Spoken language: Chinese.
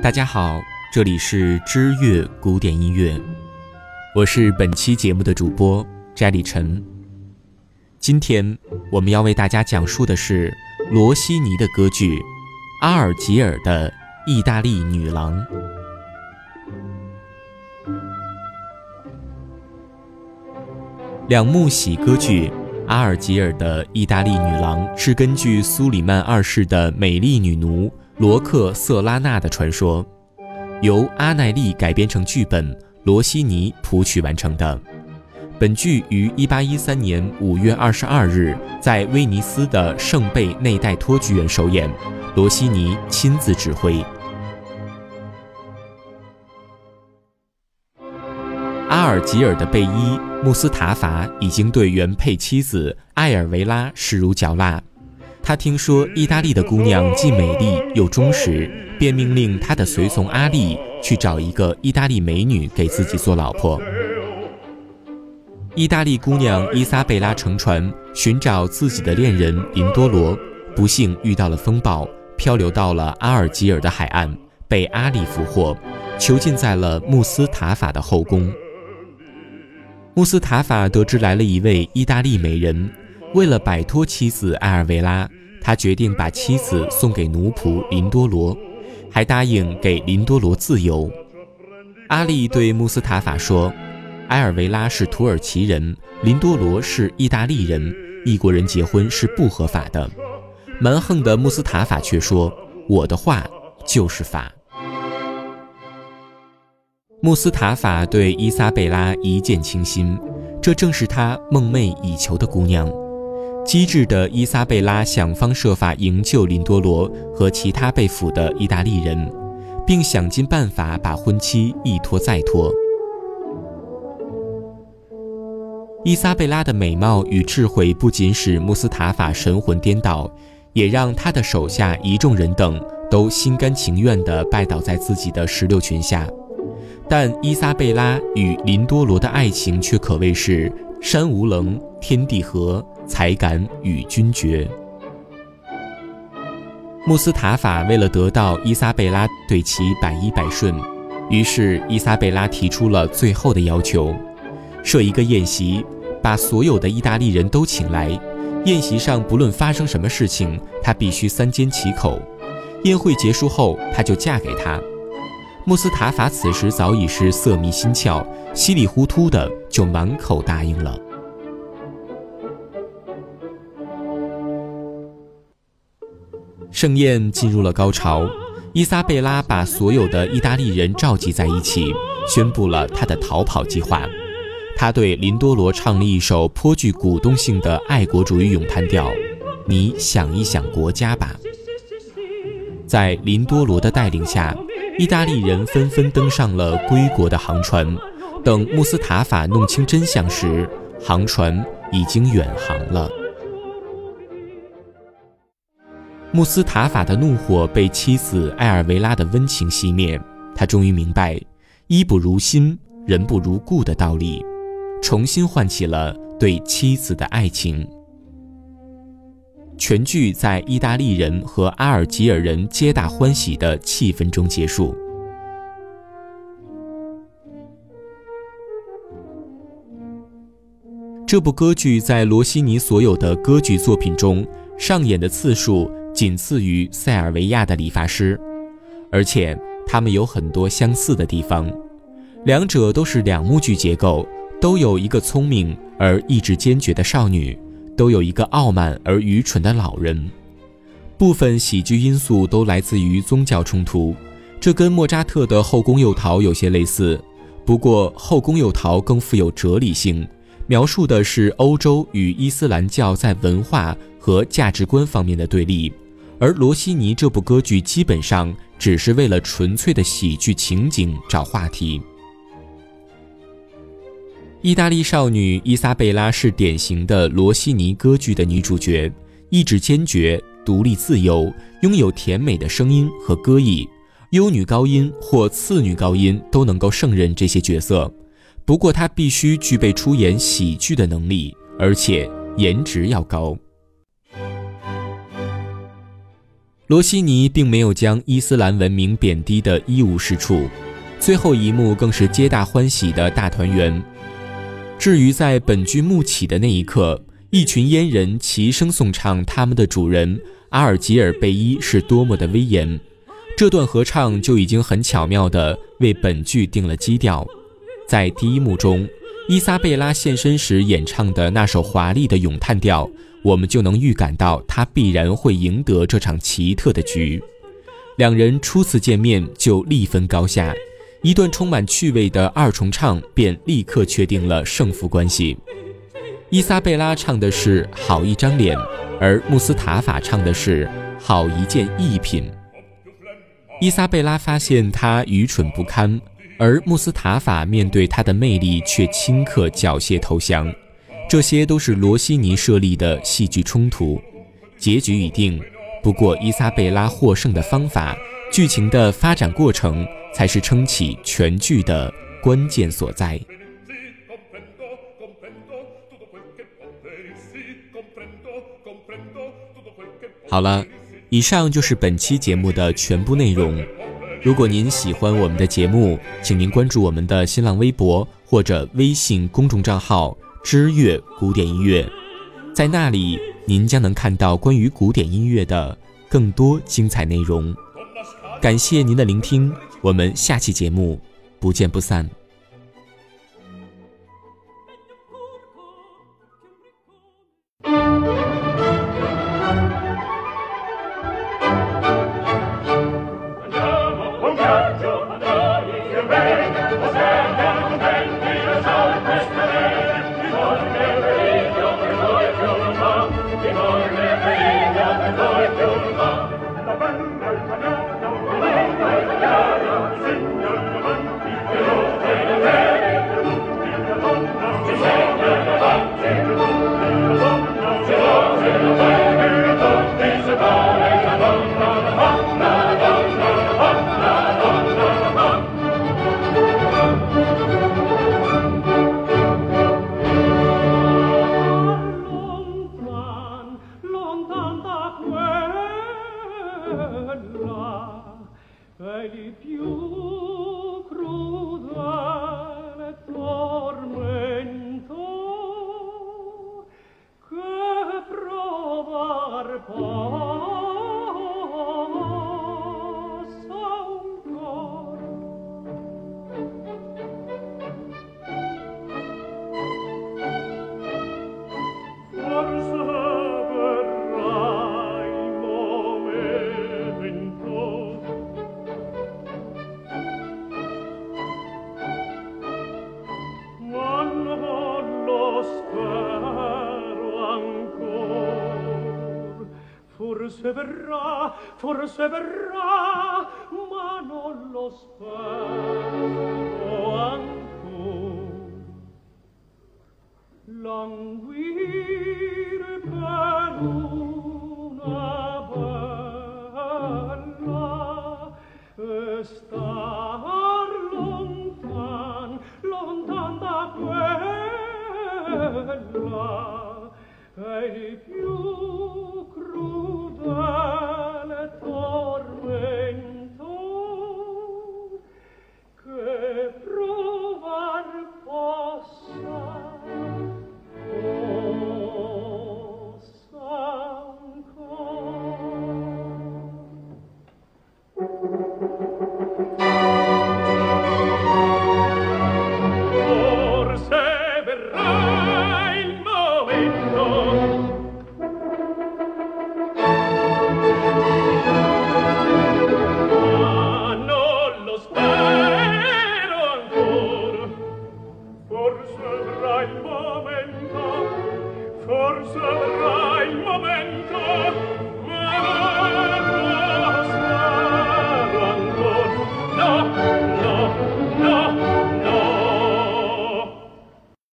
大家好，这里是知乐古典音乐，我是本期节目的主播翟立晨。今天我们要为大家讲述的是罗西尼的歌剧《阿尔吉尔的意大利女郎》。两幕喜歌剧《阿尔吉尔的意大利女郎》是根据苏里曼二世的美丽女奴罗克瑟拉娜的传说，由阿奈利改编成剧本，罗西尼谱曲完成的。本剧于1813年5月22日在威尼斯的圣贝内代托剧院首演，罗西尼亲自指挥。阿尔吉尔的贝伊穆斯塔法已经对原配妻子艾尔维拉视如嚼蜡。他听说意大利的姑娘既美丽又忠实，便命令他的随从阿丽去找一个意大利美女给自己做老婆。意大利姑娘伊莎贝拉乘船寻找自己的恋人林多罗，不幸遇到了风暴，漂流到了阿尔吉尔的海岸，被阿丽俘获，囚禁在了穆斯塔法的后宫。穆斯塔法得知来了一位意大利美人，为了摆脱妻子艾尔维拉，他决定把妻子送给奴仆林多罗，还答应给林多罗自由。阿丽对穆斯塔法说：“埃尔维拉是土耳其人，林多罗是意大利人，异国人结婚是不合法的。”蛮横的穆斯塔法却说：“我的话就是法。”穆斯塔法对伊莎贝拉一见倾心，这正是他梦寐以求的姑娘。机智的伊莎贝拉想方设法营救林多罗和其他被俘的意大利人，并想尽办法把婚期一拖再拖。伊莎贝拉的美貌与智慧不仅使穆斯塔法神魂颠倒，也让他的手下一众人等都心甘情愿地拜倒在自己的石榴裙下。但伊莎贝拉与林多罗的爱情却可谓是山无棱，天地合，才敢与君绝。穆斯塔法为了得到伊莎贝拉对其百依百顺，于是伊莎贝拉提出了最后的要求：设一个宴席，把所有的意大利人都请来。宴席上不论发生什么事情，她必须三缄其口。宴会结束后，她就嫁给他。穆斯塔法此时早已是色迷心窍，稀里糊涂的就满口答应了。盛宴进入了高潮，伊莎贝拉把所有的意大利人召集在一起，宣布了她的逃跑计划。她对林多罗唱了一首颇具鼓动性的爱国主义咏叹调：“你想一想国家吧。”在林多罗的带领下。意大利人纷纷登上了归国的航船，等穆斯塔法弄清真相时，航船已经远航了。穆斯塔法的怒火被妻子艾尔维拉的温情熄灭，他终于明白“衣不如新，人不如故”的道理，重新唤起了对妻子的爱情。全剧在意大利人和阿尔及尔人皆大欢喜的气氛中结束。这部歌剧在罗西尼所有的歌剧作品中上演的次数仅次于塞尔维亚的理发师，而且它们有很多相似的地方。两者都是两幕剧结构，都有一个聪明而意志坚决的少女。都有一个傲慢而愚蠢的老人，部分喜剧因素都来自于宗教冲突，这跟莫扎特的《后宫诱逃》有些类似。不过，《后宫诱逃》更富有哲理性，描述的是欧洲与伊斯兰教在文化和价值观方面的对立，而罗西尼这部歌剧基本上只是为了纯粹的喜剧情景找话题。意大利少女伊莎贝拉是典型的罗西尼歌剧的女主角，意志坚决、独立自由，拥有甜美的声音和歌艺，优女高音或次女高音都能够胜任这些角色。不过，她必须具备出演喜剧的能力，而且颜值要高。罗西尼并没有将伊斯兰文明贬低的一无是处，最后一幕更是皆大欢喜的大团圆。至于在本剧幕起的那一刻，一群阉人齐声颂唱他们的主人阿尔吉尔贝伊是多么的威严，这段合唱就已经很巧妙地为本剧定了基调。在第一幕中，伊莎贝拉现身时演唱的那首华丽的咏叹调。我们就能预感到她必然会赢得这场奇特的局。两人初次见面就立分高下，一段充满趣味的二重唱便立刻确定了胜负关系。伊莎贝拉唱的是“好一张脸”，而穆斯塔法唱的是“好一件艺品”。伊莎贝拉发现他愚蠢不堪，而穆斯塔法面对他的魅力却顷刻缴械投降。这些都是罗西尼设立的戏剧冲突，结局已定。不过，伊莎贝拉获胜的方法、剧情的发展过程，才是撑起全剧的关键所在。好了，以上就是本期节目的全部内容。如果您喜欢我们的节目，请您关注我们的新浪微博或者微信公众账号。知乐古典音乐，在那里您将能看到关于古典音乐的更多精彩内容。感谢您的聆听，我们下期节目不见不散。if you forse verrà, forse verrà, ma non lo spero ancora. Languì